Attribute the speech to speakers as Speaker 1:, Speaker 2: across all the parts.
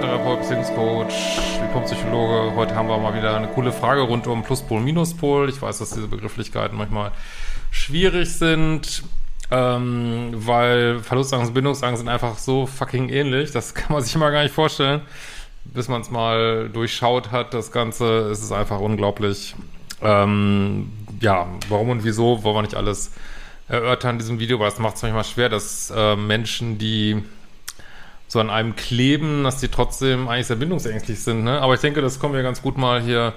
Speaker 1: Paartherapeut, Beziehungscoach, Diplompsychologe. Heute haben wir mal wieder eine coole Frage rund um Pluspol, Minuspol. Ich weiß, dass diese Begrifflichkeiten manchmal schwierig sind, ähm, weil Verlustangst und Bindungsangst sind einfach so fucking ähnlich. Das kann man sich immer gar nicht vorstellen. Bis man es mal durchschaut hat, das Ganze, ist es einfach unglaublich. Ähm, ja, warum und wieso, wollen wir nicht alles erörtern in diesem Video, weil es macht es manchmal schwer, dass äh, Menschen, die so an einem kleben, dass die trotzdem eigentlich sehr bindungsängstlich sind. Ne? Aber ich denke, das kommen wir ganz gut mal hier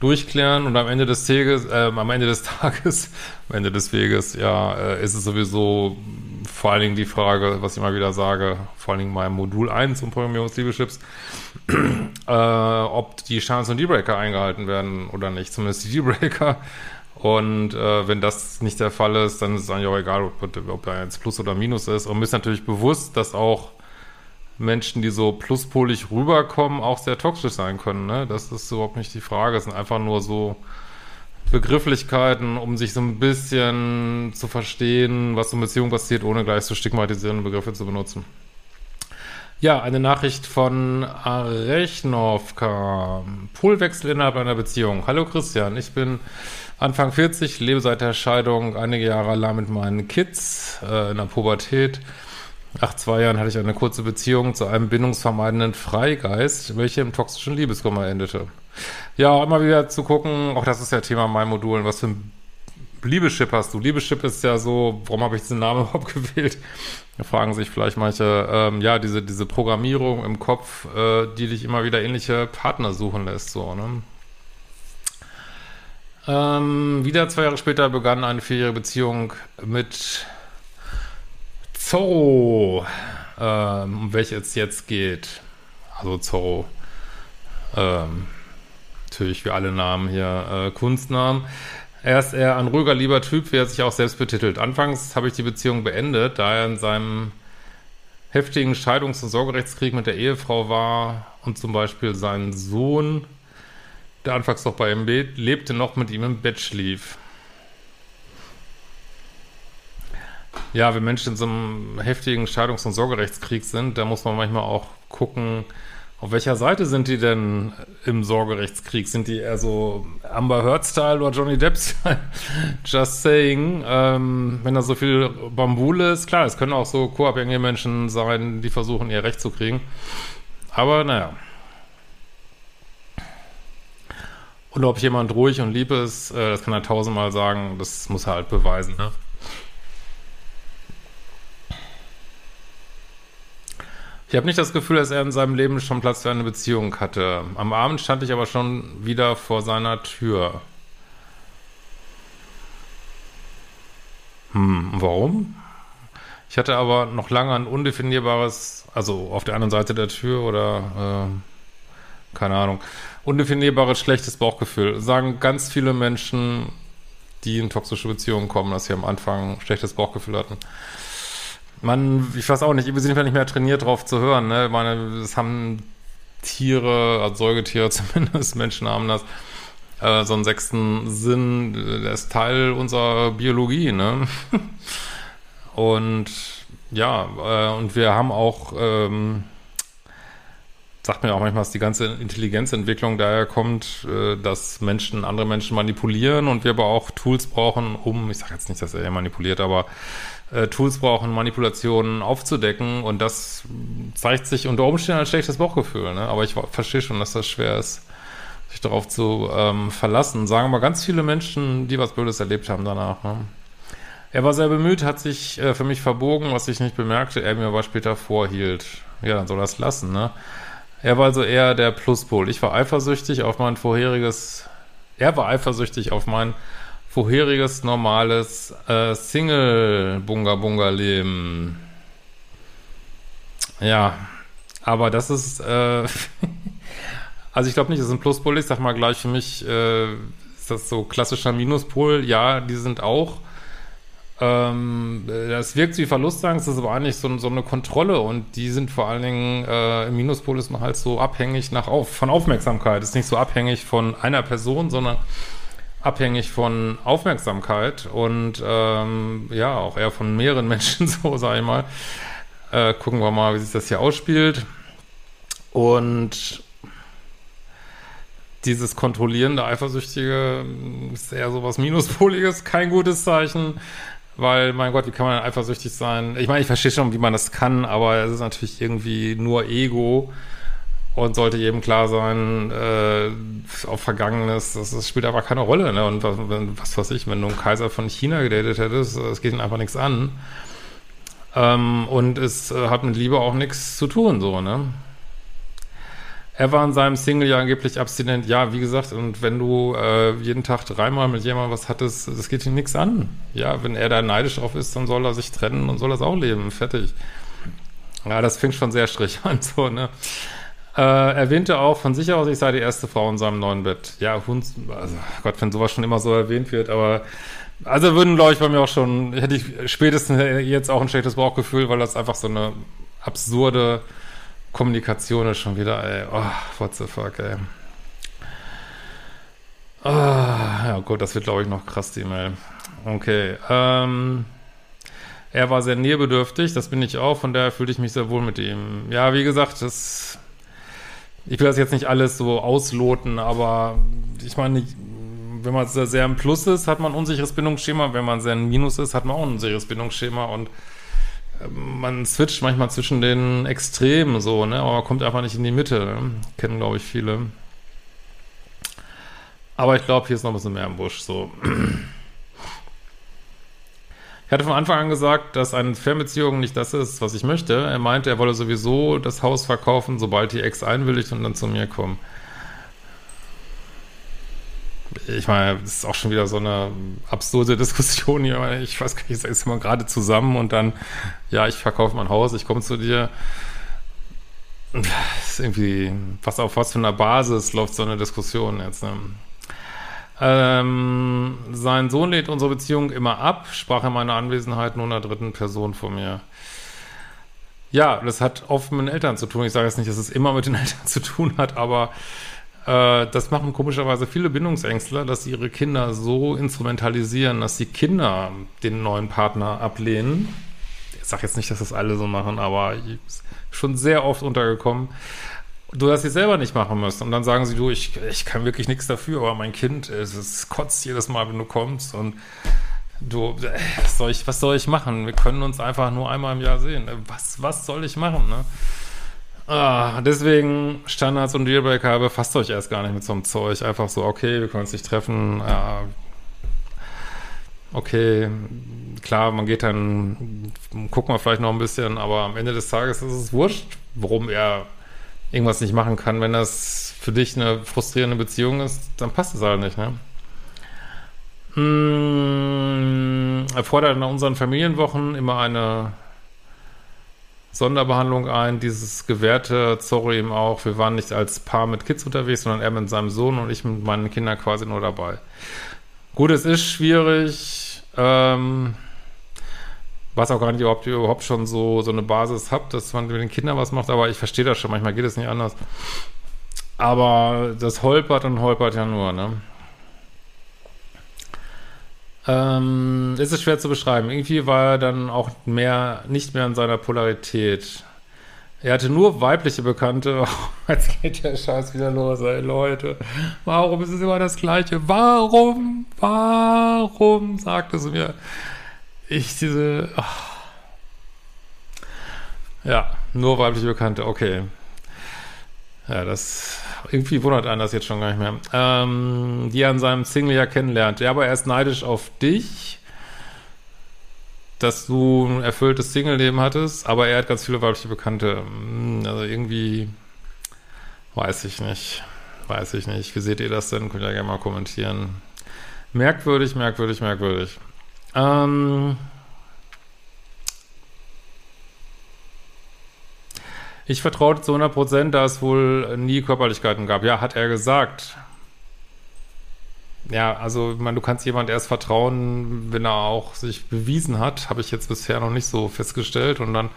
Speaker 1: durchklären und am Ende des Tages, äh, am Ende des Tages, am Ende des Weges, ja, äh, ist es sowieso vor allen Dingen die Frage, was ich immer wieder sage, vor allen Dingen beim Modul 1 um Programmierungsliebechips, äh, ob die Chance und Dealbreaker eingehalten werden oder nicht, zumindest die Dealbreaker. Und äh, wenn das nicht der Fall ist, dann ist es eigentlich auch egal, ob, ob da jetzt Plus oder Minus ist. Und mir ist natürlich bewusst, dass auch Menschen, die so pluspolig rüberkommen, auch sehr toxisch sein können. Ne? Das ist überhaupt nicht die Frage. Es sind einfach nur so Begrifflichkeiten, um sich so ein bisschen zu verstehen, was in Beziehung passiert, ohne gleich so stigmatisierende Begriffe zu benutzen. Ja, eine Nachricht von Arechnov Polwechsel innerhalb einer Beziehung. Hallo Christian, ich bin Anfang 40, lebe seit der Scheidung einige Jahre allein mit meinen Kids äh, in der Pubertät. Nach zwei Jahren hatte ich eine kurze Beziehung zu einem bindungsvermeidenden Freigeist, welche im toxischen Liebeskummer endete. Ja, immer wieder zu gucken, auch das ist ja Thema meinen Modulen, was für ein Liebeschip hast du? Liebeschip ist ja so, warum habe ich diesen Namen überhaupt gewählt? Da fragen sich vielleicht manche, ähm, ja, diese, diese Programmierung im Kopf, äh, die dich immer wieder ähnliche Partner suchen lässt, so, ne? Ähm, wieder zwei Jahre später begann eine vierjährige Beziehung mit Zorro, ähm, um welche es jetzt geht. Also Zorro, ähm, natürlich wie alle Namen hier äh, Kunstnamen. Er ist eher ein ruhiger, lieber Typ, wie er sich auch selbst betitelt. Anfangs habe ich die Beziehung beendet, da er in seinem heftigen Scheidungs- und Sorgerechtskrieg mit der Ehefrau war und zum Beispiel sein Sohn, der anfangs noch bei ihm lebte, noch mit ihm im Bett schlief. Ja, wenn Menschen in so einem heftigen Scheidungs- und Sorgerechtskrieg sind, da muss man manchmal auch gucken, auf welcher Seite sind die denn im Sorgerechtskrieg? Sind die eher so Amber Heard-Style oder Johnny Depp-Style? Just saying. Ähm, wenn da so viel Bambule ist, klar, es können auch so co-abhängige Menschen sein, die versuchen, ihr Recht zu kriegen. Aber naja. Und ob jemand ruhig und lieb ist, äh, das kann er tausendmal sagen, das muss er halt beweisen. Ne? Ich habe nicht das Gefühl, dass er in seinem Leben schon Platz für eine Beziehung hatte. Am Abend stand ich aber schon wieder vor seiner Tür. Hm, warum? Ich hatte aber noch lange ein undefinierbares, also auf der anderen Seite der Tür oder äh, keine Ahnung, undefinierbares schlechtes Bauchgefühl. Sagen ganz viele Menschen, die in toxische Beziehungen kommen, dass sie am Anfang schlechtes Bauchgefühl hatten. Man, ich weiß auch nicht, wir sind einfach nicht mehr trainiert, drauf zu hören. Ne? Ich meine, es haben Tiere, also Säugetiere zumindest, Menschen haben das, äh, so einen sechsten Sinn, der ist Teil unserer Biologie. Ne? und ja, äh, und wir haben auch, ähm, sagt mir auch manchmal, dass die ganze Intelligenzentwicklung daher kommt, äh, dass Menschen andere Menschen manipulieren und wir aber auch Tools brauchen, um, ich sage jetzt nicht, dass er manipuliert, aber äh, Tools brauchen, Manipulationen aufzudecken und das zeigt sich unter Umständen als schlechtes Bauchgefühl. Ne? Aber ich verstehe schon, dass das schwer ist, sich darauf zu ähm, verlassen. Sagen mal ganz viele Menschen, die was Blödes erlebt haben danach. Ne? Er war sehr bemüht, hat sich äh, für mich verbogen, was ich nicht bemerkte, er mir aber später vorhielt. Ja, dann soll es lassen, ne? Er war also eher der Pluspol. Ich war eifersüchtig auf mein vorheriges, er war eifersüchtig auf mein vorheriges normales äh, Single-Bunga-Bunga-Leben. Ja, aber das ist, äh, also ich glaube nicht, dass es ein Pluspol ist. Sag mal gleich, für mich äh, ist das so klassischer Minuspol. Ja, die sind auch. Ähm, das wirkt wie Verlustangst, das ist aber eigentlich so, so, eine Kontrolle und die sind vor allen Dingen, äh, im Minuspol ist man halt so abhängig nach auf, von Aufmerksamkeit. Ist nicht so abhängig von einer Person, sondern abhängig von Aufmerksamkeit und ähm, ja, auch eher von mehreren Menschen, so sage ich mal. Äh, gucken wir mal, wie sich das hier ausspielt. Und dieses kontrollierende, eifersüchtige ist eher so was Minuspoliges, kein gutes Zeichen. Weil, mein Gott, wie kann man eifersüchtig sein? Ich meine, ich verstehe schon, wie man das kann, aber es ist natürlich irgendwie nur Ego und sollte jedem klar sein, äh, auf Vergangenes, das, das spielt aber keine Rolle. Ne? Und was, was weiß ich, wenn du einen Kaiser von China gedatet hättest, es geht ihm einfach nichts an. Ähm, und es äh, hat mit Liebe auch nichts zu tun, so, ne? Er war in seinem Single ja angeblich abstinent. Ja, wie gesagt, und wenn du äh, jeden Tag dreimal mit jemandem was hattest, das geht ihm nichts an. Ja, wenn er da neidisch drauf ist, dann soll er sich trennen und soll das auch leben. Fertig. Ja, das fängt schon sehr strich an, so, ne? Äh, erwähnte auch von sich aus, ich sei die erste Frau in seinem neuen Bett. Ja, Hund, also Gott, wenn sowas schon immer so erwähnt wird, aber also würden, glaube ich, bei mir auch schon, hätte ich spätestens jetzt auch ein schlechtes Bauchgefühl, weil das einfach so eine absurde Kommunikation ist schon wieder, ey. Oh, what the fuck, ey. Oh, ja gut, das wird, glaube ich, noch krass, die E-Mail. Okay, ähm... Er war sehr nähebedürftig, das bin ich auch, von daher fühlte ich mich sehr wohl mit ihm. Ja, wie gesagt, das ich will das jetzt nicht alles so ausloten, aber ich meine, wenn man sehr im Plus ist, hat man ein unsicheres Bindungsschema. Wenn man sehr im Minus ist, hat man auch ein unsicheres Bindungsschema und man switcht manchmal zwischen den Extremen so, ne? Aber man kommt einfach nicht in die Mitte. Ne? Kennen, glaube ich, viele. Aber ich glaube, hier ist noch ein bisschen mehr im Busch. So. Hatte von Anfang an gesagt, dass eine Fernbeziehung nicht das ist, was ich möchte. Er meinte, er wolle sowieso das Haus verkaufen, sobald die Ex einwilligt und dann zu mir kommen ich meine, das ist auch schon wieder so eine absurde Diskussion hier. Ich weiß gar nicht, ich ist immer gerade zusammen und dann, ja, ich verkaufe mein Haus, ich komme zu dir. Das ist irgendwie, was auf was für einer Basis läuft so eine Diskussion jetzt, ne? Ähm, sein Sohn lädt unsere Beziehung immer ab, sprach in meiner Anwesenheit nur einer dritten Person vor mir. Ja, das hat oft mit den Eltern zu tun. Ich sage jetzt nicht, dass es immer mit den Eltern zu tun hat, aber äh, das machen komischerweise viele Bindungsängstler, dass sie ihre Kinder so instrumentalisieren, dass die Kinder den neuen Partner ablehnen. Ich sage jetzt nicht, dass das alle so machen, aber schon sehr oft untergekommen. Du das jetzt selber nicht machen musst. Und dann sagen sie, du, ich, ich kann wirklich nichts dafür, aber mein Kind, es, es kotzt jedes Mal, wenn du kommst. Und du, was soll ich, was soll ich machen? Wir können uns einfach nur einmal im Jahr sehen. Was, was soll ich machen, ne? Ah, deswegen Standards und Dealbreaker, befasst euch erst gar nicht mit so einem Zeug. Einfach so, okay, wir können uns nicht treffen. Ja, okay, klar, man geht dann, gucken wir vielleicht noch ein bisschen, aber am Ende des Tages ist es wurscht, warum er irgendwas nicht machen kann. Wenn das für dich eine frustrierende Beziehung ist, dann passt es halt nicht, ne? Hm, er fordert in unseren Familienwochen immer eine Sonderbehandlung ein. Dieses gewährte Zorro ihm auch, wir waren nicht als Paar mit Kids unterwegs, sondern er mit seinem Sohn und ich mit meinen Kindern quasi nur dabei. Gut, es ist schwierig, ähm, was auch gar nicht, ob ihr überhaupt schon so, so eine Basis habt, dass man mit den Kindern was macht, aber ich verstehe das schon, manchmal geht es nicht anders. Aber das holpert und holpert ja nur, ne? Ähm, ist es schwer zu beschreiben. Irgendwie war er dann auch mehr, nicht mehr in seiner Polarität. Er hatte nur weibliche Bekannte. Jetzt geht der Scheiß wieder los, ey Leute. Warum ist es immer das Gleiche? Warum? Warum? Sagt es mir. Ich diese. Oh. Ja, nur weibliche Bekannte, okay. Ja, das irgendwie wundert einen das jetzt schon gar nicht mehr. Ähm, die er an seinem Single ja kennenlernt. Ja, aber er ist neidisch auf dich, dass du ein erfülltes Single-Leben hattest, aber er hat ganz viele weibliche Bekannte. Hm, also irgendwie weiß ich nicht. Weiß ich nicht. Wie seht ihr das denn? Könnt ihr ja gerne mal kommentieren. Merkwürdig, merkwürdig, merkwürdig. Ähm. Ich vertraute zu 100 Prozent, da es wohl nie Körperlichkeiten gab. Ja, hat er gesagt. Ja, also, ich meine, du kannst jemand erst vertrauen, wenn er auch sich bewiesen hat. Habe ich jetzt bisher noch nicht so festgestellt. Und dann,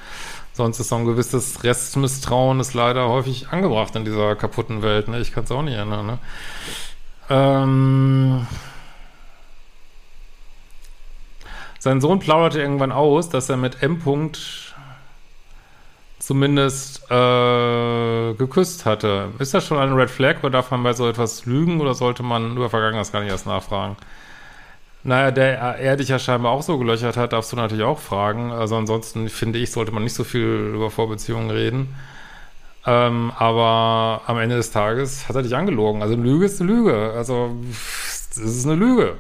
Speaker 1: sonst ist so ein gewisses Restmisstrauen ist leider häufig angebracht in dieser kaputten Welt. Ne? Ich kann es auch nicht ändern. Ne? Ähm sein Sohn plauderte irgendwann aus, dass er mit M. zumindest äh, geküsst hatte. Ist das schon eine Red Flag oder darf man bei so etwas lügen oder sollte man über Vergangenes gar nicht erst nachfragen? Naja, der er dich ja scheinbar auch so gelöchert hat, darfst du natürlich auch fragen. Also ansonsten finde ich, sollte man nicht so viel über Vorbeziehungen reden. Ähm, aber am Ende des Tages hat er dich angelogen. Also Lüge ist eine Lüge. Also es ist eine Lüge.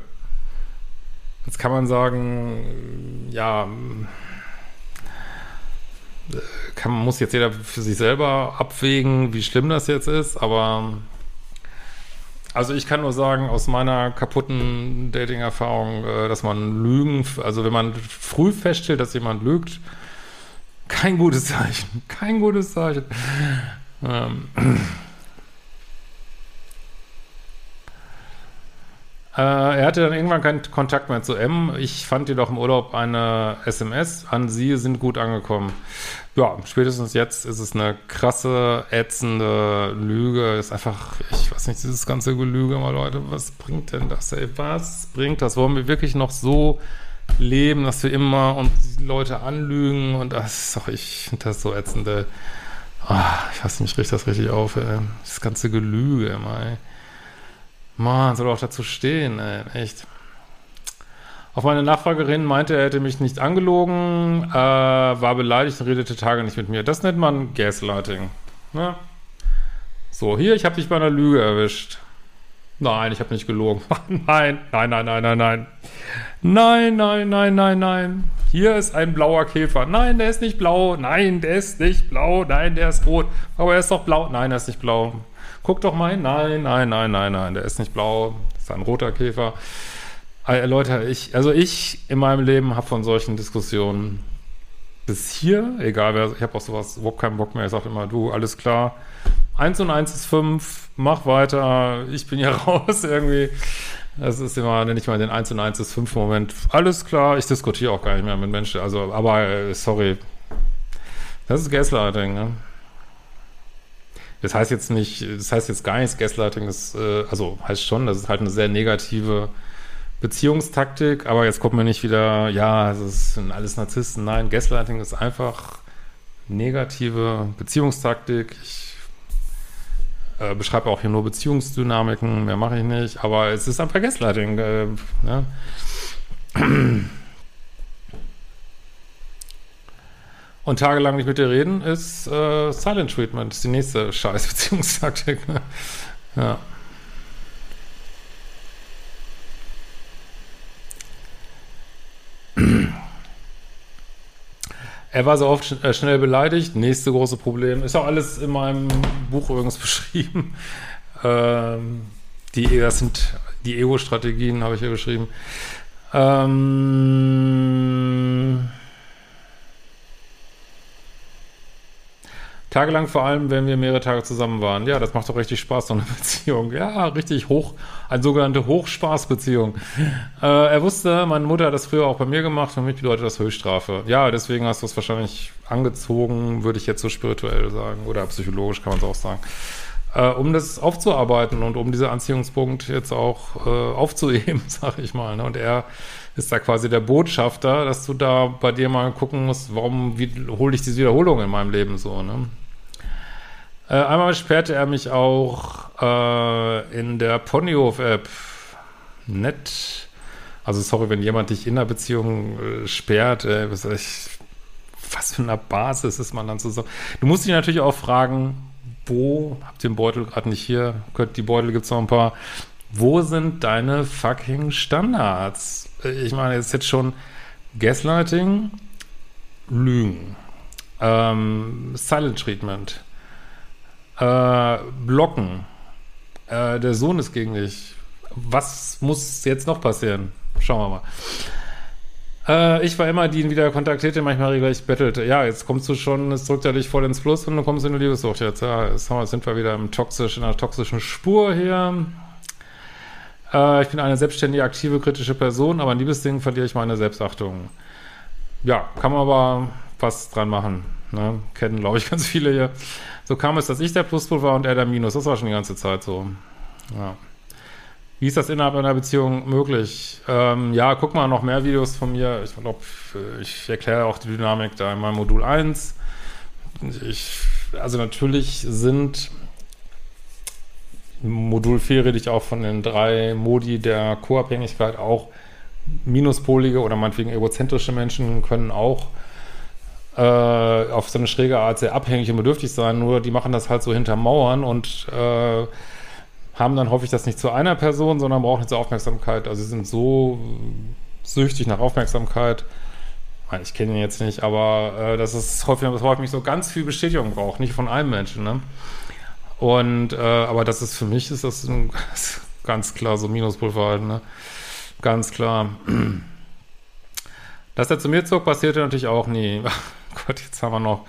Speaker 1: Jetzt kann man sagen, ja, kann, muss jetzt jeder für sich selber abwägen, wie schlimm das jetzt ist, aber also ich kann nur sagen, aus meiner kaputten Dating-Erfahrung, äh, dass man Lügen, also wenn man früh feststellt, dass jemand lügt, kein gutes Zeichen. Kein gutes Zeichen. Ähm. Er hatte dann irgendwann keinen Kontakt mehr zu M. Ich fand jedoch im Urlaub eine SMS an Sie sind gut angekommen. Ja, spätestens jetzt ist es eine krasse, ätzende Lüge. Ist einfach, ich weiß nicht, dieses ganze Gelüge mal, Leute, was bringt denn das, ey? Was bringt das? Wollen wir wirklich noch so leben, dass wir immer und Leute anlügen und das ist doch, ich finde das so ätzende. Ah, ich weiß nicht, riecht das richtig auf, ey. Das ganze Gelüge immer, ey. Mann, soll auch dazu stehen, ey, echt. Auf meine Nachfragerin meinte, er hätte mich nicht angelogen, äh, war beleidigt und redete Tage nicht mit mir. Das nennt man Gaslighting. Ne? So, hier, ich habe dich bei einer Lüge erwischt. Nein, ich habe nicht gelogen. nein, nein, nein, nein, nein, nein. Nein, nein, nein, nein, nein. Hier ist ein blauer Käfer. Nein, der ist nicht blau. Nein, der ist nicht blau. Nein, der ist rot. Aber er ist doch blau. Nein, er ist nicht blau. Guck doch mal hin. Nein, nein, nein, nein, nein. Der ist nicht blau. Das ist ein roter Käfer. Äh, Leute, ich, also ich in meinem Leben habe von solchen Diskussionen bis hier, egal wer, ich habe auch sowas, überhaupt keinen Bock mehr. Ich sage immer, du, alles klar. Eins und eins ist fünf, mach weiter, ich bin hier raus irgendwie. Das ist immer, nenne ich mal den eins und eins ist fünf Moment. Alles klar, ich diskutiere auch gar nicht mehr mit Menschen. Also, aber äh, sorry. Das ist Gaslighting, ne? Das heißt jetzt nicht, das heißt jetzt gar nichts, Gaslighting ist, äh, also heißt schon, das ist halt eine sehr negative Beziehungstaktik, aber jetzt kommt mir nicht wieder, ja, es sind alles Narzissten. Nein, Gaslighting ist einfach negative Beziehungstaktik. Ich äh, beschreibe auch hier nur Beziehungsdynamiken, mehr mache ich nicht, aber es ist einfach Gaslighting. Äh, ne? Und tagelang nicht mit dir reden ist äh, Silent Treatment, ist die nächste scheiß Beziehungstaktik. Ne? Ja. Er war so oft äh, schnell beleidigt. Nächste große Problem. Ist auch alles in meinem Buch übrigens beschrieben. Ähm, die, das sind die Ego-Strategien, habe ich hier beschrieben. Ähm, Tagelang vor allem, wenn wir mehrere Tage zusammen waren. Ja, das macht doch richtig Spaß, so eine Beziehung. Ja, richtig hoch, eine sogenannte Hochspaßbeziehung. Äh, er wusste, meine Mutter hat das früher auch bei mir gemacht, für mich bedeutet das Höchststrafe. Ja, deswegen hast du es wahrscheinlich angezogen, würde ich jetzt so spirituell sagen, oder psychologisch kann man es auch sagen. Äh, um das aufzuarbeiten und um diesen Anziehungspunkt jetzt auch äh, aufzuheben, sag ich mal. Ne? Und er ist da quasi der Botschafter, dass du da bei dir mal gucken musst, warum hole ich diese Wiederholung in meinem Leben so, ne? Äh, einmal sperrte er mich auch äh, in der Ponyhof-App. Nett. Also sorry, wenn jemand dich in einer Beziehung äh, sperrt, äh, was, für eine Basis ist man dann zusammen? Du musst dich natürlich auch fragen, wo, habt ihr den Beutel gerade nicht hier, die Beutel gibt es noch ein paar, wo sind deine fucking Standards? Ich meine, jetzt jetzt schon Gaslighting, Lügen, ähm, Silent Treatment, äh, blocken. Äh, der Sohn ist gegen dich. Was muss jetzt noch passieren? Schauen wir mal. Äh, ich war immer die, die ihn wieder kontaktierte, manchmal regelrecht bettelte. Ja, jetzt kommst du schon, es drückt er dich voll ins Plus und du kommst in eine Liebessucht jetzt. Ja, jetzt sind wir wieder im toxisch, in einer toxischen Spur hier. Äh, ich bin eine selbstständige, aktive, kritische Person, aber in Liebesdingen verliere ich meine Selbstachtung. Ja, kann man aber was dran machen. Ne? Kennen, glaube ich, ganz viele hier. So kam es, dass ich der Pluspol war und er der Minus. Das war schon die ganze Zeit so. Ja. Wie ist das innerhalb einer Beziehung möglich? Ähm, ja, guck mal noch mehr Videos von mir. Ich glaube, ich erkläre auch die Dynamik da in meinem Modul 1. ich, also natürlich sind Modul 4 rede ich auch von den drei Modi der Co-Abhängigkeit auch minuspolige oder meinetwegen egozentrische Menschen können auch äh, auf so eine schräge Art sehr abhängig und bedürftig sein, nur die machen das halt so hinter Mauern und äh, haben dann hoffe das nicht zu einer Person, sondern brauchen jetzt Aufmerksamkeit. Also sie sind so süchtig nach Aufmerksamkeit. Ich kenne ihn jetzt nicht, aber äh, das ist häufig, das häufig so ganz viel Bestätigung braucht, nicht von einem Menschen. Ne? Und äh, aber das ist für mich ist das ein, ganz klar so Minuspolverhalten, ne? Ganz klar. Dass er zu mir zog, passierte natürlich auch nie. Gott, jetzt haben wir noch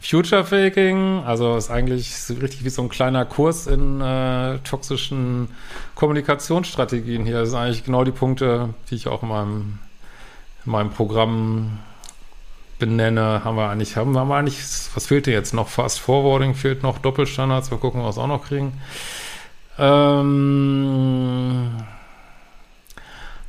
Speaker 1: Future Faking. Also ist eigentlich so richtig wie so ein kleiner Kurs in äh, toxischen Kommunikationsstrategien hier. Das sind eigentlich genau die Punkte, die ich auch in meinem, in meinem Programm benenne, haben wir eigentlich, haben wir eigentlich, was fehlt dir jetzt noch? Fast Forwarding fehlt noch, Doppelstandards, wir gucken, was wir auch noch kriegen. Ähm,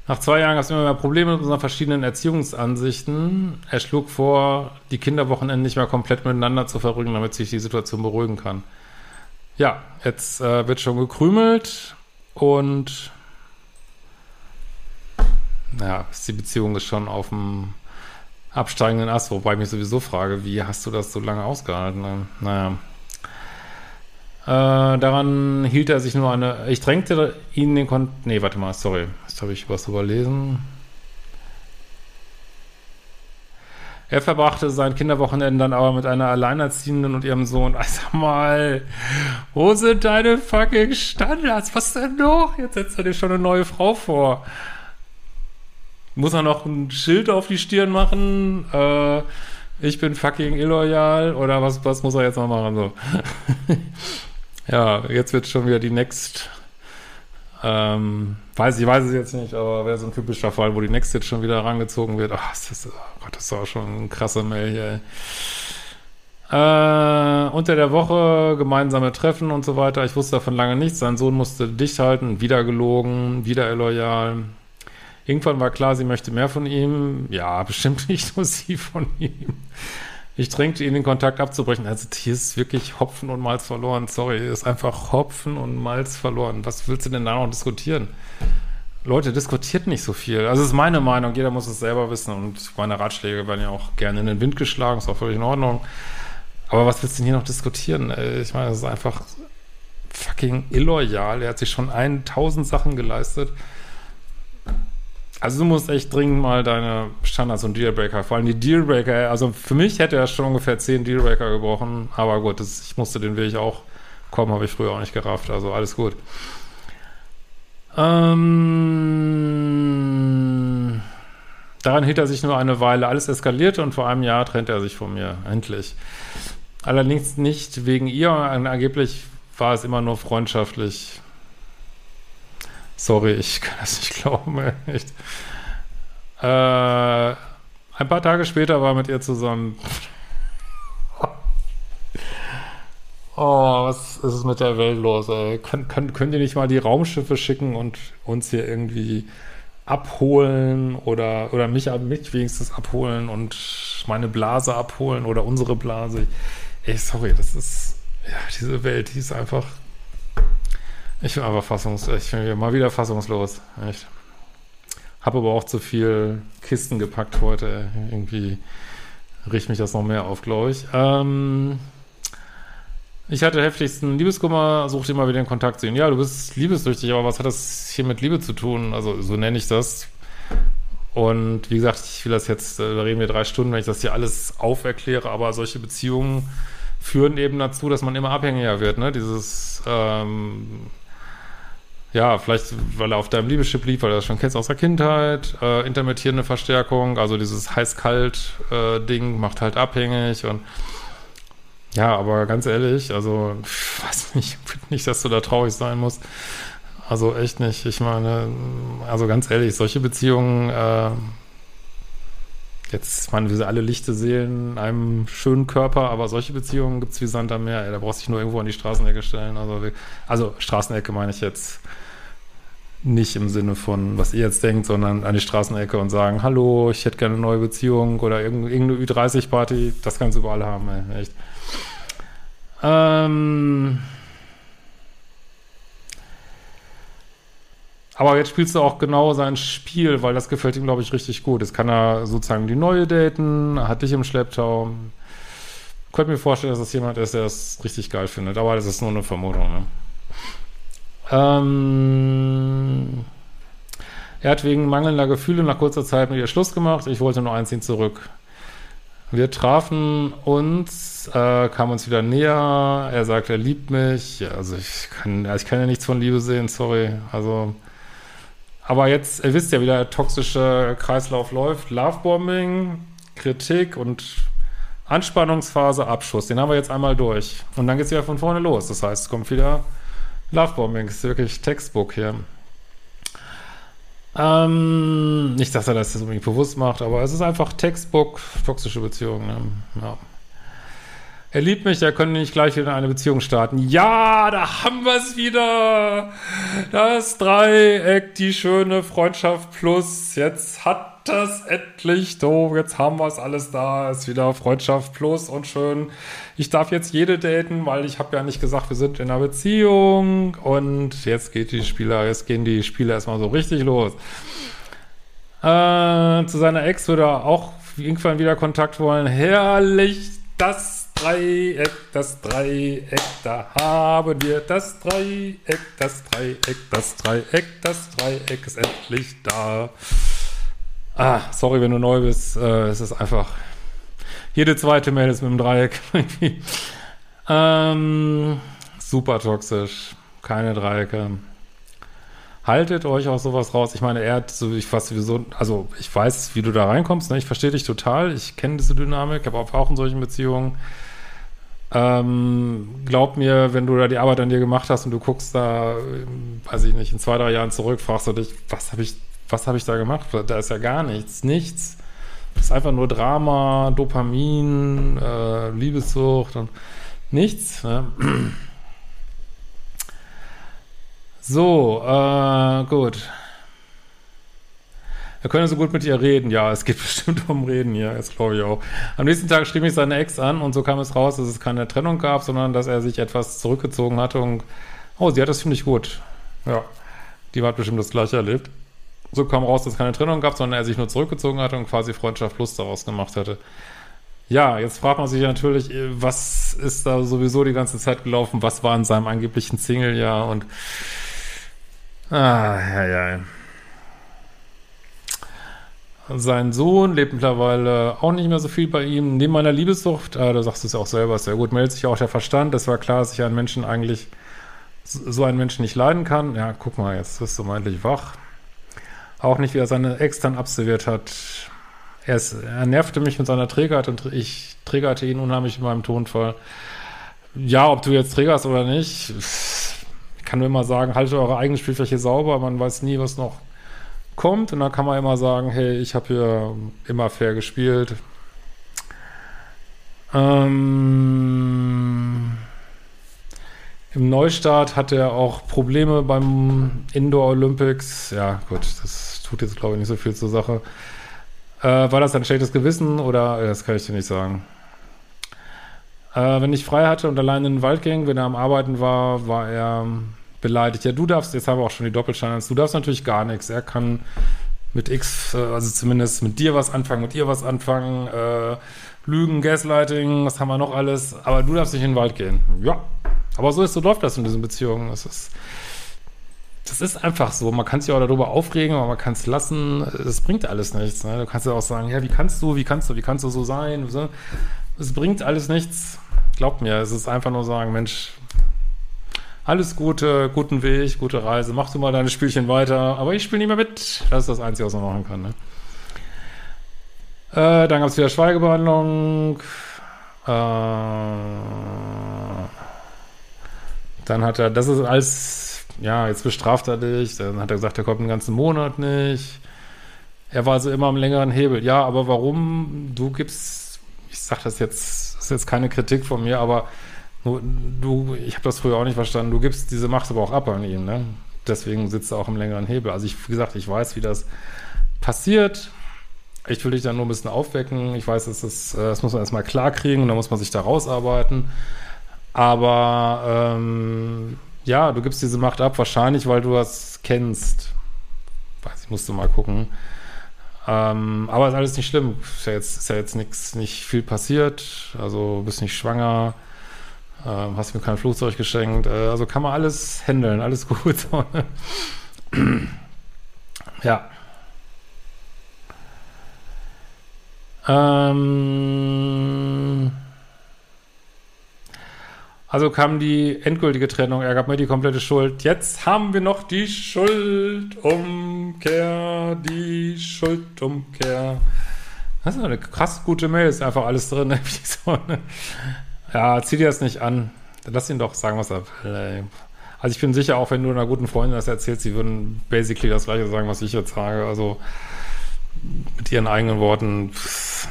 Speaker 1: nach zwei Jahren gab es immer mehr Probleme mit unseren verschiedenen Erziehungsansichten. Er schlug vor, die Kinderwochenenden nicht mehr komplett miteinander zu verrücken, damit sich die Situation beruhigen kann. Ja, jetzt äh, wird schon gekrümelt und ja, die Beziehung ist schon auf dem absteigenden Ast, wobei ich mich sowieso frage, wie hast du das so lange ausgehalten? Naja. Äh, daran hielt er sich nur eine. Ich drängte ihn den Kon. Nee, warte mal, sorry. Habe ich was überlesen. Er verbrachte sein Kinderwochenende dann aber mit einer Alleinerziehenden und ihrem Sohn. Sag mal, wo sind deine fucking Standards? Was denn noch? Jetzt setzt er dir schon eine neue Frau vor. Muss er noch ein Schild auf die Stirn machen? Äh, ich bin fucking illoyal oder was, was muss er jetzt noch machen? So. ja, jetzt wird schon wieder die Next. Ähm, weiß ich, weiß es jetzt nicht, aber wäre so ein typischer Fall, wo die Next jetzt schon wieder rangezogen wird. Ach, das ist, oh Gott, das ist auch schon ein krasser Mail hier. Äh, unter der Woche gemeinsame Treffen und so weiter. Ich wusste davon lange nichts. Sein Sohn musste dicht halten, wieder gelogen, wieder illoyal. Irgendwann war klar, sie möchte mehr von ihm. Ja, bestimmt nicht nur sie von ihm. Ich drängte ihn, den Kontakt abzubrechen. Also hier ist wirklich Hopfen und Malz verloren. Sorry, ist einfach Hopfen und Malz verloren. Was willst du denn da noch diskutieren? Leute, diskutiert nicht so viel. Also das ist meine Meinung. Jeder muss es selber wissen. Und meine Ratschläge werden ja auch gerne in den Wind geschlagen. Ist auch völlig in Ordnung. Aber was willst du denn hier noch diskutieren? Äh, ich meine, das ist einfach fucking illoyal. Er hat sich schon 1000 Sachen geleistet. Also du musst echt dringend mal deine Standards und Dealbreaker, vor allem die Dealbreaker, also für mich hätte er schon ungefähr zehn Dealbreaker gebrochen, aber gut, das, ich musste den Weg auch kommen, habe ich früher auch nicht gerafft, also alles gut. Ähm, daran hielt er sich nur eine Weile, alles eskalierte und vor einem Jahr trennte er sich von mir, endlich. Allerdings nicht wegen ihr, angeblich war es immer nur freundschaftlich. Sorry, ich kann das nicht glauben, echt. Äh, ein paar Tage später war mit ihr zusammen. Oh, was ist mit der Welt los, ey? Kön könnt, könnt ihr nicht mal die Raumschiffe schicken und uns hier irgendwie abholen oder, oder mich, mich wenigstens abholen und meine Blase abholen oder unsere Blase? Ey, sorry, das ist, ja, diese Welt, die ist einfach ich bin einfach fassungslos. Ich bin mal wieder fassungslos. Echt. Habe aber auch zu viel Kisten gepackt heute. Irgendwie riecht mich das noch mehr auf, glaube ich. Ähm, ich hatte heftigsten Liebeskummer, suchte immer wieder den Kontakt zu ihm. Ja, du bist liebessüchtig, aber was hat das hier mit Liebe zu tun? Also so nenne ich das. Und wie gesagt, ich will das jetzt, äh, da reden wir drei Stunden, wenn ich das hier alles auferkläre, aber solche Beziehungen führen eben dazu, dass man immer abhängiger wird, ne? Dieses ähm, ja, vielleicht, weil er auf deinem Liebeschip lief, weil du das schon kennst aus der Kindheit, äh, intermittierende Verstärkung, also dieses heiß-kalt-Ding äh, macht halt abhängig und ja, aber ganz ehrlich, also, weiß nicht, nicht, dass du da traurig sein musst. Also echt nicht. Ich meine, also ganz ehrlich, solche Beziehungen, äh, jetzt, ich meine, wir sind alle lichte Seelen in einem schönen Körper, aber solche Beziehungen gibt es wie Sand am Meer. Ey, da brauchst du dich nur irgendwo an die Straßenecke stellen. Also, also Straßenecke meine ich jetzt nicht im Sinne von, was ihr jetzt denkt, sondern an die Straßenecke und sagen, hallo, ich hätte gerne eine neue Beziehung oder irgendeine Ü30-Party, das kannst du überall haben, ey, echt. Ähm aber jetzt spielst du auch genau sein Spiel, weil das gefällt ihm, glaube ich, richtig gut. Jetzt kann er sozusagen die neue daten, hat dich im Schlepptau. Könnte mir vorstellen, dass das jemand ist, der das richtig geil findet, aber das ist nur eine Vermutung, ne? Ähm, er hat wegen mangelnder Gefühle nach kurzer Zeit mit ihr Schluss gemacht. Ich wollte nur einziehen zurück. Wir trafen uns, äh, kamen uns wieder näher. Er sagt, er liebt mich. Also ich kann, ich kann ja nichts von Liebe sehen, sorry. Also, aber jetzt, ihr wisst ja, wie der toxische Kreislauf läuft. Lovebombing, Kritik und Anspannungsphase, Abschuss. Den haben wir jetzt einmal durch. Und dann geht es wieder von vorne los. Das heißt, es kommt wieder Lovebombing ist wirklich Textbook hier. Ähm, nicht, dass er das jetzt unbedingt bewusst macht, aber es ist einfach Textbook, toxische Beziehungen. Ne? Ja. Er liebt mich, er könnte nicht gleich wieder eine Beziehung starten. Ja, da haben wir es wieder. Das Dreieck, die schöne Freundschaft plus. Jetzt hat das endlich. So, jetzt haben wir es alles da. Ist wieder Freundschaft plus und schön. Ich darf jetzt jede daten, weil ich habe ja nicht gesagt, wir sind in einer Beziehung. Und jetzt geht die Spieler, jetzt gehen die Spiele erstmal so richtig los. Äh, zu seiner Ex würde er auch irgendwann wieder Kontakt wollen. Herrlich, das Dreieck, das Dreieck, da haben wir das Dreieck, das Dreieck, das Dreieck, das Dreieck ist endlich da. Ah, sorry, wenn du neu bist. Äh, es ist einfach. Jede zweite Mail ist mit dem Dreieck. ähm, super toxisch. Keine Dreiecke. Haltet euch auch sowas raus. Ich meine, er hat so, ich weiß sowieso, also ich weiß, wie du da reinkommst. Ne? Ich verstehe dich total. Ich kenne diese Dynamik, aber auch in solchen Beziehungen. Ähm, glaub mir, wenn du da die Arbeit an dir gemacht hast und du guckst da, weiß ich nicht, in zwei, drei Jahren zurück, fragst du dich, was habe ich was habe ich da gemacht? Da ist ja gar nichts, nichts. Das ist einfach nur Drama, Dopamin, äh, Liebessucht und nichts. Ne? So, äh, gut. Er könne so gut mit ihr reden. Ja, es geht bestimmt um Reden hier, das glaube ich auch. Am nächsten Tag schrieb mich seine Ex an und so kam es raus, dass es keine Trennung gab, sondern dass er sich etwas zurückgezogen hatte und oh, sie hat das ziemlich gut. Ja, die hat bestimmt das gleiche erlebt. So kam raus, dass es keine Trennung gab, sondern er sich nur zurückgezogen hatte und quasi Freundschaft Plus daraus gemacht hatte. Ja, jetzt fragt man sich natürlich, was ist da sowieso die ganze Zeit gelaufen? Was war in seinem angeblichen Single-Jahr? Und ah, ja, ja. Sein Sohn lebt mittlerweile auch nicht mehr so viel bei ihm. Neben meiner Liebessucht, äh, da sagst du es ja auch selber, sehr gut, meldet sich auch der Verstand. Es war klar, dass ich einen Menschen eigentlich, so einen Menschen nicht leiden kann. Ja, guck mal, jetzt wirst du mal endlich wach. Auch nicht, wie er seine Ex dann absolviert hat. Er, ist, er nervte mich mit seiner Trägheit und ich triggerte ihn unheimlich in meinem Tonfall. Ja, ob du jetzt triggerst oder nicht, ich kann nur immer sagen, haltet eure eigene Spielfläche sauber, man weiß nie, was noch kommt und dann kann man immer sagen, hey, ich habe hier immer fair gespielt. Ähm, Im Neustart hatte er auch Probleme beim Indoor Olympics. Ja, gut, das tut jetzt, glaube ich, nicht so viel zur Sache. Äh, war das ein schlechtes Gewissen oder, äh, das kann ich dir nicht sagen. Äh, wenn ich frei hatte und allein in den Wald ging, wenn er am Arbeiten war, war er beleidigt. Ja, du darfst, jetzt haben wir auch schon die Doppelstandards, du darfst natürlich gar nichts. Er kann mit X, äh, also zumindest mit dir was anfangen, mit ihr was anfangen, äh, Lügen, Gaslighting, was haben wir noch alles, aber du darfst nicht in den Wald gehen. Ja, aber so ist, so läuft das in diesen Beziehungen. Das ist, das ist einfach so. Man kann sich auch darüber aufregen, aber man kann es lassen. Das bringt alles nichts. Ne? Du kannst ja auch sagen, ja, wie kannst du, wie kannst du, wie kannst du so sein? Es bringt alles nichts. Glaubt mir, es ist einfach nur sagen, Mensch, alles Gute, guten Weg, gute Reise. Mach du mal deine Spielchen weiter, aber ich spiele nicht mehr mit. Das ist das Einzige, was man machen kann. Ne? Äh, dann gab es wieder Schweigebehandlung. Äh, dann hat er, das ist alles ja, jetzt bestraft er dich. Dann hat er gesagt, er kommt einen ganzen Monat nicht. Er war also immer am längeren Hebel. Ja, aber warum? Du gibst, ich sag das jetzt, das ist jetzt keine Kritik von mir, aber du, ich habe das früher auch nicht verstanden. Du gibst diese Macht aber auch ab an ihn, ne? deswegen sitzt er auch im längeren Hebel. Also ich, wie gesagt, ich weiß, wie das passiert. Ich will dich dann nur ein bisschen aufwecken. Ich weiß, das, äh, das muss man erstmal klar kriegen und dann muss man sich da rausarbeiten. Aber ähm, ja, du gibst diese Macht ab, wahrscheinlich, weil du das kennst. Weiß ich, musst du mal gucken. Ähm, aber ist alles nicht schlimm. Ist ja jetzt, ist ja jetzt nichts, nicht viel passiert. Also bist nicht schwanger, ähm, hast mir kein Flugzeug geschenkt. Äh, also kann man alles handeln, alles gut. ja. Ähm. Also kam die endgültige Trennung, er gab mir die komplette Schuld. Jetzt haben wir noch die Schuldumkehr, die Schuldumkehr. Das ist eine krass gute Mail, ist einfach alles drin. Ne? Ja, zieh dir das nicht an. Lass ihn doch sagen, was er will. Also ich bin sicher, auch wenn du einer guten Freundin das erzählst, sie würden basically das gleiche sagen, was ich jetzt sage. Also mit ihren eigenen Worten. Pff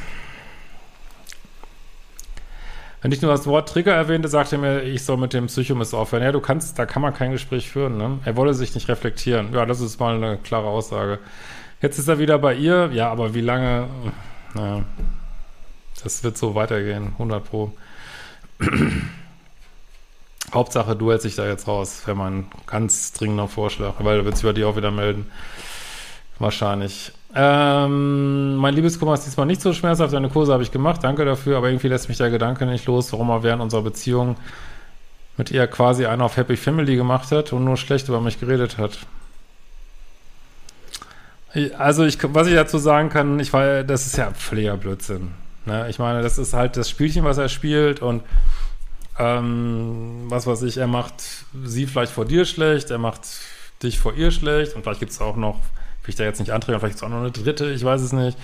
Speaker 1: wenn ich nur das Wort Trigger erwähnte, sagte er mir, ich soll mit dem Psychomiss aufhören. Ja, du kannst, da kann man kein Gespräch führen, ne? Er wolle sich nicht reflektieren. Ja, das ist mal eine klare Aussage. Jetzt ist er wieder bei ihr. Ja, aber wie lange? Naja, das wird so weitergehen. 100 Pro. Hauptsache, du hältst dich da jetzt raus. Wäre mein ganz dringender Vorschlag. Weil wird sich bei dir auch wieder melden. Wahrscheinlich. Ähm, mein Liebeskummer ist diesmal nicht so schmerzhaft. Deine Kurse habe ich gemacht, danke dafür. Aber irgendwie lässt mich der Gedanke nicht los, warum er während unserer Beziehung mit ihr quasi einen auf Happy Family gemacht hat und nur schlecht über mich geredet hat. Also, ich, was ich dazu sagen kann, ich war, das ist ja völliger Blödsinn. Ne? Ich meine, das ist halt das Spielchen, was er spielt und ähm, was weiß ich, er macht sie vielleicht vor dir schlecht, er macht dich vor ihr schlecht und vielleicht gibt es auch noch will ich da jetzt nicht antreten, vielleicht ist auch noch eine dritte, ich weiß es nicht.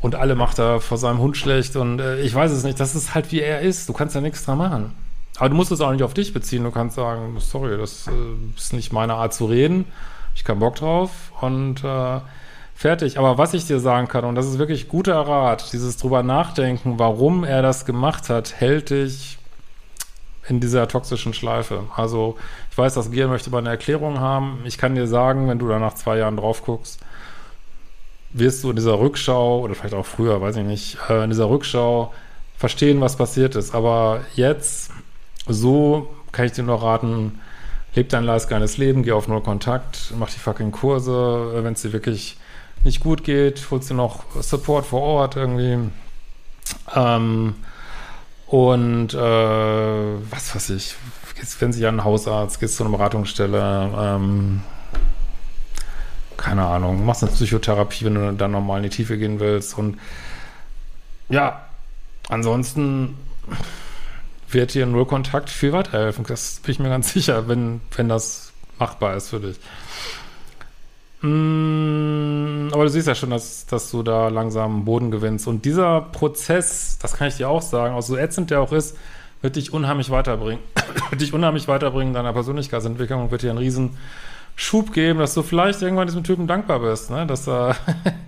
Speaker 1: Und alle macht er vor seinem Hund schlecht und äh, ich weiß es nicht. Das ist halt wie er ist. Du kannst ja nichts dran machen. Aber du musst es auch nicht auf dich beziehen. Du kannst sagen, sorry, das äh, ist nicht meine Art zu reden. Ich kann Bock drauf und äh, fertig. Aber was ich dir sagen kann, und das ist wirklich guter Rat, dieses drüber nachdenken, warum er das gemacht hat, hält dich in dieser toxischen Schleife. Also ich weiß, dass Gier möchte mal eine Erklärung haben. Ich kann dir sagen, wenn du da nach zwei Jahren drauf guckst, wirst du in dieser Rückschau, oder vielleicht auch früher, weiß ich nicht, äh, in dieser Rückschau verstehen, was passiert ist. Aber jetzt, so kann ich dir nur raten, leb dein leistgeiles Leben, geh auf Null Kontakt, mach die fucking Kurse, wenn es dir wirklich nicht gut geht, holst dir noch Support vor Ort irgendwie. Ähm, und äh, was weiß ich, gehst, wenn sich an einen Hausarzt, gehst zu einer Beratungsstelle, ähm, keine Ahnung, machst eine Psychotherapie, wenn du dann normal in die Tiefe gehen willst. Und ja, ansonsten wird dir Nullkontakt viel weiterhelfen. Das bin ich mir ganz sicher, wenn, wenn das machbar ist für dich. Mm, aber du siehst ja schon, dass, dass du da langsam Boden gewinnst. Und dieser Prozess, das kann ich dir auch sagen, auch so ätzend der auch ist, wird dich unheimlich weiterbringen. wird dich unheimlich weiterbringen deiner Persönlichkeitsentwicklung und wird dir einen riesen Schub geben, dass du vielleicht irgendwann diesem Typen dankbar bist, ne? dass, er,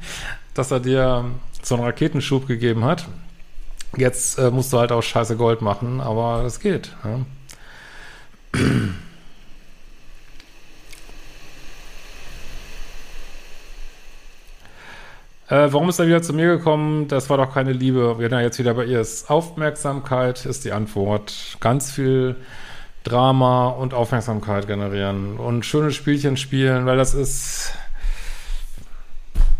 Speaker 1: dass er dir so einen Raketenschub gegeben hat. Jetzt äh, musst du halt auch scheiße Gold machen, aber es geht. Ne? Äh, warum ist er wieder zu mir gekommen? Das war doch keine Liebe, wenn er jetzt wieder bei ihr ist. Aufmerksamkeit ist die Antwort. Ganz viel Drama und Aufmerksamkeit generieren und schöne Spielchen spielen, weil das ist,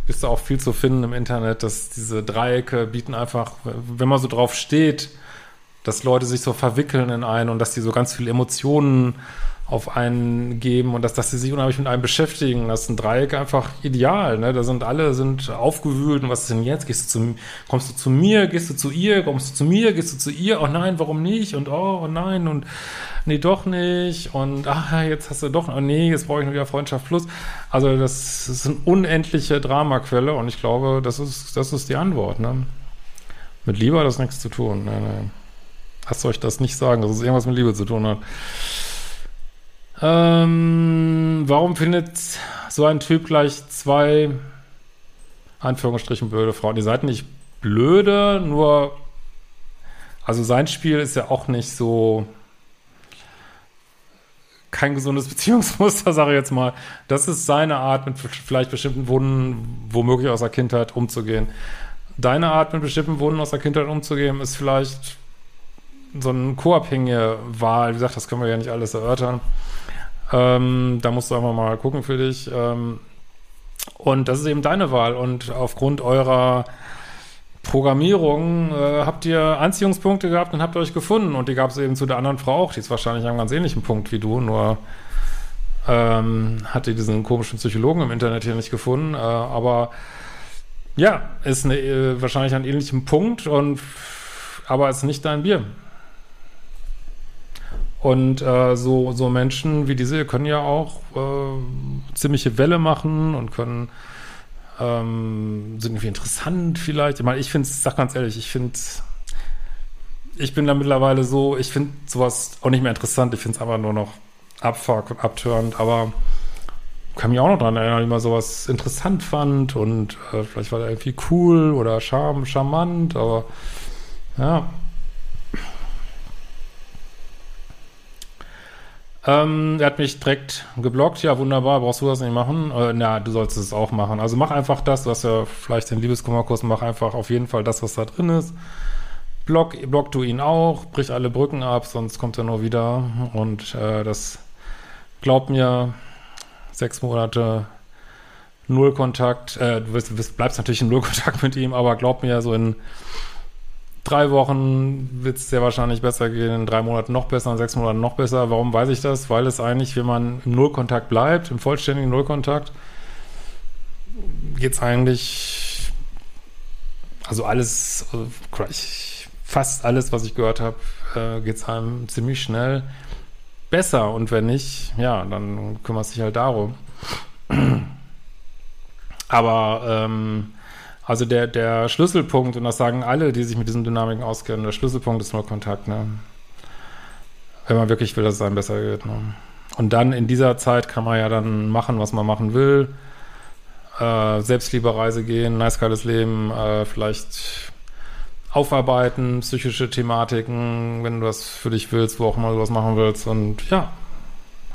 Speaker 1: ist da auch viel zu finden im Internet, dass diese Dreiecke bieten einfach, wenn man so drauf steht, dass Leute sich so verwickeln in einen und dass die so ganz viele Emotionen auf einen geben und dass, dass sie sich unheimlich mit einem beschäftigen. Das ist ein Dreieck einfach ideal. Ne? Da sind alle sind aufgewühlt und was ist denn jetzt? Gehst du zu, kommst du zu mir, gehst du zu ihr, kommst du zu mir, gehst du zu ihr? Oh nein, warum nicht? Und oh, oh nein und nee, doch nicht. Und ach, jetzt hast du doch, oh nee, jetzt brauche ich nur wieder Freundschaft plus. Also das, ist eine unendliche Dramaquelle und ich glaube, das ist, das ist die Antwort. Ne? Mit Liebe hat das nichts zu tun. Ne, ne. Lasst euch das nicht sagen, dass es irgendwas mit Liebe zu tun hat. Ähm, warum findet so ein Typ gleich zwei Anführungsstrichen blöde Frauen? Die seid nicht blöde, nur also sein Spiel ist ja auch nicht so kein gesundes Beziehungsmuster, sage ich jetzt mal. Das ist seine Art, mit vielleicht bestimmten Wunden, womöglich aus der Kindheit umzugehen. Deine Art, mit bestimmten Wunden aus der Kindheit umzugehen, ist vielleicht so eine co-abhängige Wahl. Wie gesagt, das können wir ja nicht alles erörtern. Ähm, da musst du einfach mal gucken für dich. Ähm, und das ist eben deine Wahl. Und aufgrund eurer Programmierung äh, habt ihr Anziehungspunkte gehabt und habt euch gefunden. Und die gab es eben zu der anderen Frau auch. Die ist wahrscheinlich an einem ganz ähnlichen Punkt wie du, nur ähm, hat die diesen komischen Psychologen im Internet hier nicht gefunden. Äh, aber ja, ist eine, äh, wahrscheinlich an ähnlichem Punkt und aber ist nicht dein Bier. Und äh, so, so Menschen wie diese können ja auch äh, ziemliche Welle machen und können ähm, sind irgendwie interessant vielleicht. Ich meine, ich finde es, sag ganz ehrlich, ich finde ich bin da mittlerweile so, ich finde sowas auch nicht mehr interessant. Ich finde es einfach nur noch abfuck und abtörend, aber kann mich auch noch daran erinnern, wie mal sowas interessant fand und äh, vielleicht war der irgendwie cool oder charm, charmant, aber ja, Ähm, er hat mich direkt geblockt. Ja, wunderbar. Brauchst du das nicht machen? Äh, na, du sollst es auch machen. Also mach einfach das. Hast ja vielleicht den Liebeskummerkurs. Mach einfach auf jeden Fall das, was da drin ist. Block, block du ihn auch. Brich alle Brücken ab, sonst kommt er nur wieder. Und äh, das, glaub mir, sechs Monate Null Kontakt. Äh, du bist, bleibst natürlich in Null Kontakt mit ihm, aber glaub mir, so in drei Wochen wird es sehr wahrscheinlich besser gehen, in drei Monaten noch besser, in sechs Monaten noch besser. Warum weiß ich das? Weil es eigentlich, wenn man im Nullkontakt bleibt, im vollständigen Nullkontakt, geht es eigentlich, also alles, fast alles, was ich gehört habe, äh, geht es einem ziemlich schnell besser. Und wenn nicht, ja, dann kümmert sich halt darum. Aber ähm, also der, der Schlüsselpunkt, und das sagen alle, die sich mit diesen Dynamiken auskennen, der Schlüsselpunkt ist nur Kontakt, ne? Wenn man wirklich will, dass es einem besser geht, ne? Und dann in dieser Zeit kann man ja dann machen, was man machen will. Äh, Selbstliebereise gehen, nice geiles Leben, äh, vielleicht aufarbeiten, psychische Thematiken, wenn du das für dich willst, wo auch immer du was machen willst. Und ja,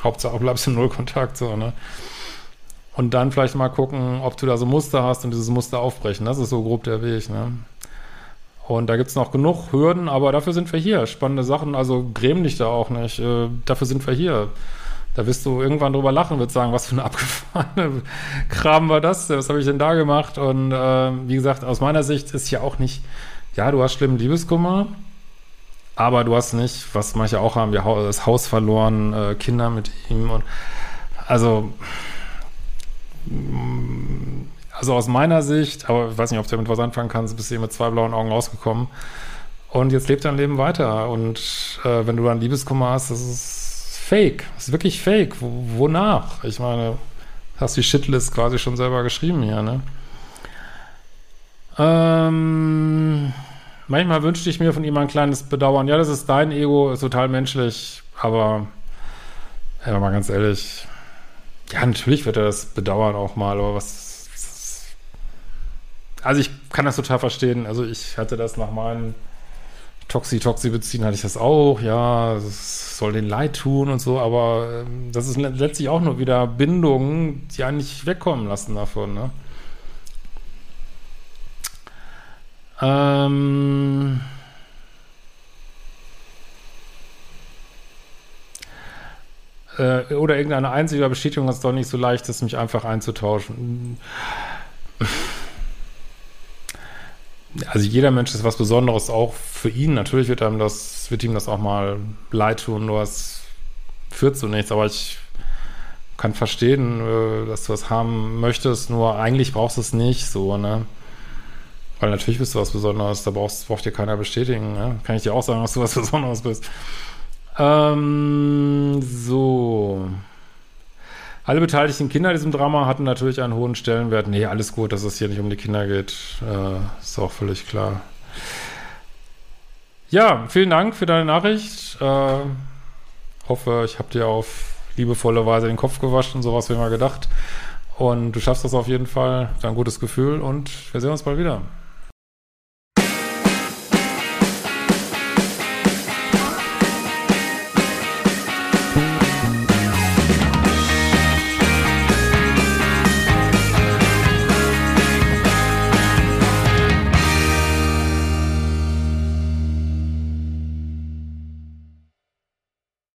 Speaker 1: Hauptsache bleibst du im Nullkontakt, so, ne? Und dann vielleicht mal gucken, ob du da so Muster hast und dieses Muster aufbrechen. Das ist so grob der Weg, ne? Und da gibt's noch genug Hürden, aber dafür sind wir hier. Spannende Sachen, also gräm dich da auch nicht. Äh, dafür sind wir hier. Da wirst du irgendwann drüber lachen, wird sagen, was für eine abgefahrene Kram war das? Was habe ich denn da gemacht? Und äh, wie gesagt, aus meiner Sicht ist ja auch nicht, ja, du hast schlimmen Liebeskummer, aber du hast nicht, was manche auch haben, das Haus verloren, äh, Kinder mit ihm und also also aus meiner Sicht, aber ich weiß nicht, ob du damit was anfangen kannst, bist du mit zwei blauen Augen rausgekommen. Und jetzt lebt dein Leben weiter. Und äh, wenn du dann Liebeskummer hast, das ist fake. Das ist wirklich fake. Wo, wonach? Ich meine, hast die Shitlist quasi schon selber geschrieben hier, ne? Ähm, manchmal wünschte ich mir von ihm ein kleines Bedauern. Ja, das ist dein Ego, ist total menschlich, aber ja, mal ganz ehrlich, ja, natürlich wird er das bedauern auch mal, aber was. Also ich kann das total verstehen. Also ich hatte das nach meinen Toxi-Toxi-Beziehen, hatte ich das auch. Ja, es soll den Leid tun und so, aber ähm, das ist letztlich auch nur wieder Bindungen, die einen nicht wegkommen lassen davon, ne? Ähm. Äh, oder irgendeine einzige Bestätigung ist doch nicht so leicht, ist mich einfach einzutauschen. Also jeder Mensch ist was Besonderes, auch für ihn. Natürlich wird einem das, wird ihm das auch mal leid tun, nur es führt zu nichts. Aber ich kann verstehen, äh, dass du was haben möchtest, nur eigentlich brauchst du es nicht, so, ne? Weil natürlich bist du was Besonderes, da brauchst, braucht dir keiner bestätigen, ne? Kann ich dir auch sagen, dass du was Besonderes bist. Ähm, so. Alle beteiligten Kinder in diesem Drama hatten natürlich einen hohen Stellenwert. Nee, alles gut, dass es hier nicht um die Kinder geht. Äh, ist auch völlig klar. Ja, vielen Dank für deine Nachricht. Äh, hoffe, ich habe dir auf liebevolle Weise den Kopf gewaschen, sowas wie immer gedacht. Und du schaffst das auf jeden Fall. Ein gutes Gefühl und wir sehen uns bald wieder.